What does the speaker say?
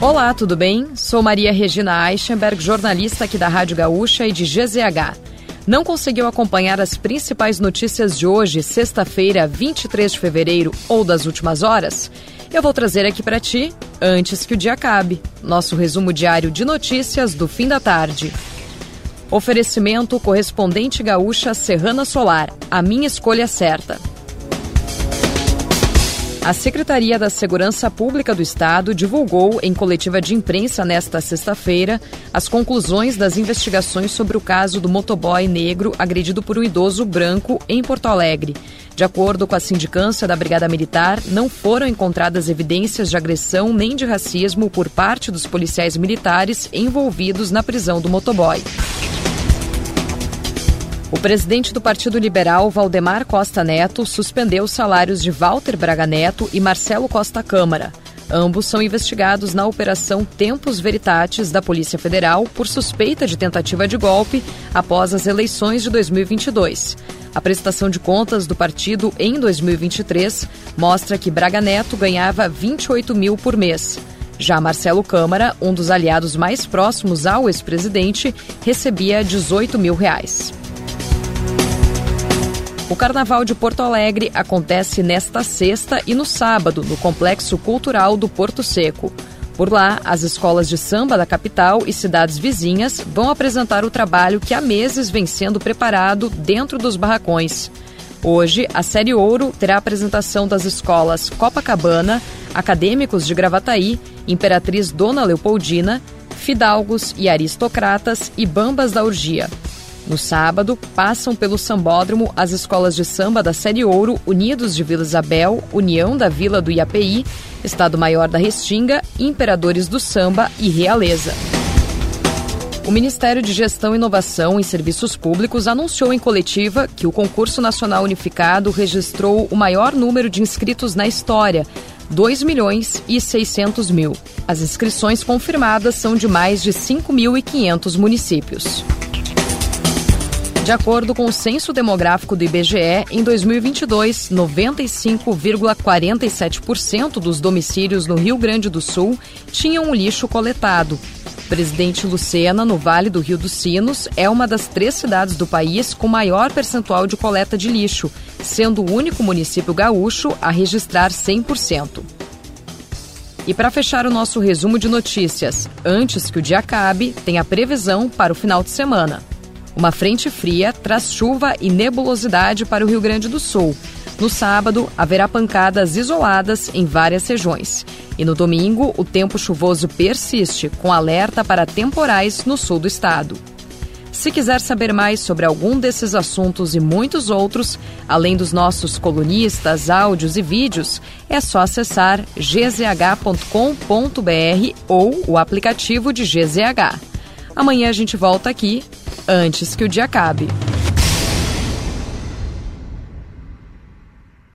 Olá, tudo bem? Sou Maria Regina Eichenberg, jornalista aqui da Rádio Gaúcha e de GZH. Não conseguiu acompanhar as principais notícias de hoje, sexta-feira, 23 de fevereiro ou das últimas horas? Eu vou trazer aqui para ti antes que o dia acabe. Nosso resumo diário de notícias do fim da tarde. Oferecimento correspondente gaúcha Serrana Solar. A minha escolha certa. A Secretaria da Segurança Pública do Estado divulgou, em coletiva de imprensa nesta sexta-feira, as conclusões das investigações sobre o caso do motoboy negro agredido por um idoso branco em Porto Alegre. De acordo com a sindicância da Brigada Militar, não foram encontradas evidências de agressão nem de racismo por parte dos policiais militares envolvidos na prisão do motoboy. O presidente do Partido Liberal, Valdemar Costa Neto, suspendeu os salários de Walter Braga Neto e Marcelo Costa Câmara. Ambos são investigados na Operação Tempos Veritatis da Polícia Federal por suspeita de tentativa de golpe após as eleições de 2022. A prestação de contas do partido em 2023 mostra que Braga Neto ganhava 28 mil por mês. Já Marcelo Câmara, um dos aliados mais próximos ao ex-presidente, recebia 18 mil reais. O Carnaval de Porto Alegre acontece nesta sexta e no sábado, no Complexo Cultural do Porto Seco. Por lá, as escolas de samba da capital e cidades vizinhas vão apresentar o trabalho que há meses vem sendo preparado dentro dos barracões. Hoje, a Série Ouro terá a apresentação das escolas Copacabana, Acadêmicos de Gravataí, Imperatriz Dona Leopoldina, Fidalgos e Aristocratas e Bambas da Urgia. No sábado, passam pelo sambódromo as escolas de samba da Série Ouro, Unidos de Vila Isabel, União da Vila do Iapi, Estado Maior da Restinga, Imperadores do Samba e Realeza. O Ministério de Gestão, Inovação e Serviços Públicos anunciou em coletiva que o concurso nacional unificado registrou o maior número de inscritos na história, 2 milhões e 600 mil. As inscrições confirmadas são de mais de 5.500 municípios. De acordo com o censo demográfico do IBGE, em 2022, 95,47% dos domicílios no Rio Grande do Sul tinham lixo coletado. Presidente Lucena, no Vale do Rio dos Sinos, é uma das três cidades do país com maior percentual de coleta de lixo, sendo o único município gaúcho a registrar 100%. E para fechar o nosso resumo de notícias, antes que o dia acabe, tem a previsão para o final de semana. Uma frente fria traz chuva e nebulosidade para o Rio Grande do Sul. No sábado, haverá pancadas isoladas em várias regiões. E no domingo, o tempo chuvoso persiste, com alerta para temporais no sul do estado. Se quiser saber mais sobre algum desses assuntos e muitos outros, além dos nossos colunistas, áudios e vídeos, é só acessar gzh.com.br ou o aplicativo de GZH. Amanhã a gente volta aqui antes que o dia acabe.